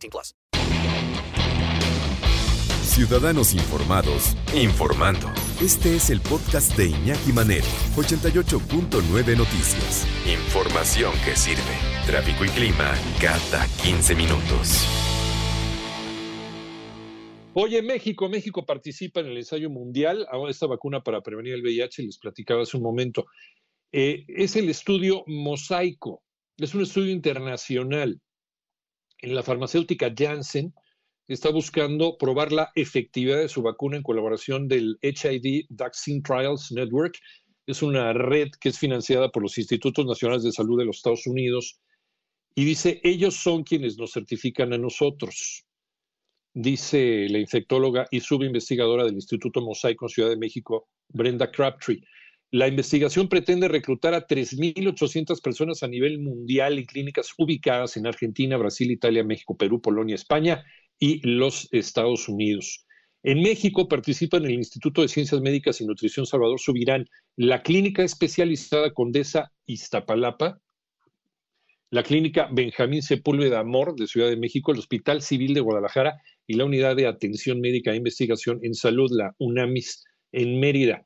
18 plus. Ciudadanos informados, informando. Este es el podcast de Iñaki Manero, 88.9 Noticias. Información que sirve. Tráfico y clima cada 15 minutos. Oye, México, México participa en el ensayo mundial, ahora esta vacuna para prevenir el VIH, les platicaba hace un momento. Eh, es el estudio Mosaico, es un estudio internacional. En la farmacéutica Janssen está buscando probar la efectividad de su vacuna en colaboración del HIV Vaccine Trials Network. Es una red que es financiada por los Institutos Nacionales de Salud de los Estados Unidos. Y dice, ellos son quienes nos certifican a nosotros dice la infectóloga y subinvestigadora del Instituto Mosaico en Ciudad de México, Brenda Crabtree. La investigación pretende reclutar a 3.800 personas a nivel mundial en clínicas ubicadas en Argentina, Brasil, Italia, México, Perú, Polonia, España y los Estados Unidos. En México participan el Instituto de Ciencias Médicas y Nutrición Salvador Subirán, la Clínica Especializada Condesa Iztapalapa, la Clínica Benjamín Sepúlveda Amor de Ciudad de México, el Hospital Civil de Guadalajara y la Unidad de Atención Médica e Investigación en Salud, la UNAMIS, en Mérida,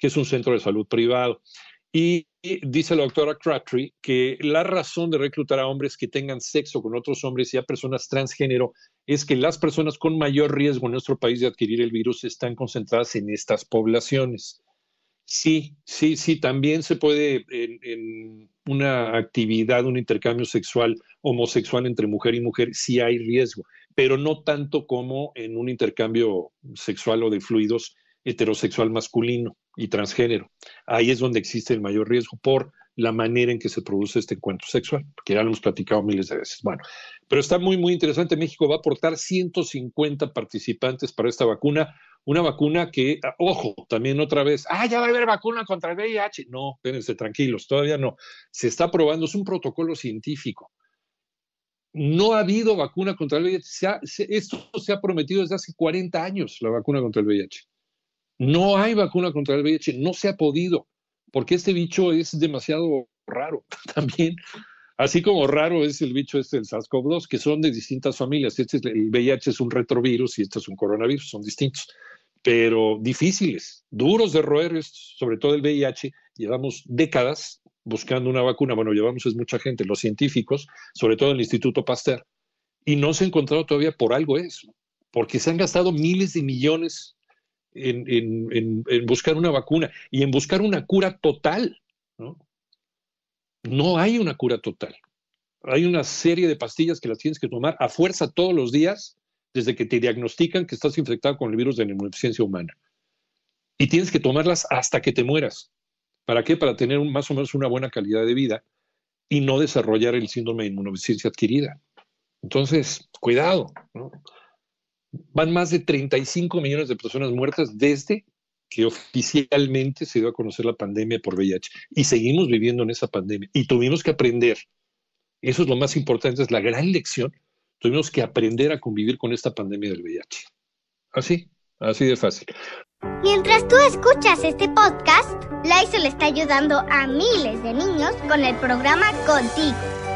que es un centro de salud privado. Y dice la doctora Crabtree que la razón de reclutar a hombres que tengan sexo con otros hombres y a personas transgénero es que las personas con mayor riesgo en nuestro país de adquirir el virus están concentradas en estas poblaciones. Sí, sí, sí, también se puede en, en, una actividad, un intercambio sexual homosexual entre mujer y mujer, sí hay riesgo, pero no tanto como en un intercambio sexual o de fluidos heterosexual masculino y transgénero. Ahí es donde existe el mayor riesgo por la manera en que se produce este encuentro sexual, que ya lo hemos platicado miles de veces. Bueno, pero está muy, muy interesante. México va a aportar 150 participantes para esta vacuna una vacuna que, ah, ojo, también otra vez, ah, ya va a haber vacuna contra el VIH. No, espérense tranquilos, todavía no. Se está probando, es un protocolo científico. No ha habido vacuna contra el VIH. esto se ha prometido desde hace 40 años, la vacuna contra el VIH. No hay vacuna contra el VIH, no se ha podido, porque este bicho es demasiado raro también. Así como raro es el bicho este del SARS-CoV-2, que son de distintas familias. Este es, el VIH es un retrovirus y este es un coronavirus, son distintos pero difíciles, duros de roer, sobre todo el VIH. Llevamos décadas buscando una vacuna, bueno, llevamos es mucha gente, los científicos, sobre todo el Instituto Pasteur, y no se ha encontrado todavía por algo eso, porque se han gastado miles de millones en, buscar una vacuna y en buscar una cura total. ¿no? no hay una cura total. Hay una serie de pastillas que las tienes que tomar a fuerza todos los días desde que te diagnostican que estás infectado con el virus de la inmunodeficiencia humana. Y tienes que tomarlas hasta que te mueras. ¿Para qué? Para tener más o menos una buena calidad de vida y no desarrollar el síndrome de inmunodeficiencia adquirida. Entonces, cuidado. Van más de 35 millones de personas muertas desde que oficialmente se dio a conocer la pandemia por VIH. Y seguimos viviendo en esa pandemia. Y tuvimos que aprender. Eso es lo más importante, es la gran lección tuvimos que aprender a convivir con esta pandemia del VIH. Así, así de fácil. Mientras tú escuchas este podcast, Lysol está ayudando a miles de niños con el programa Contigo,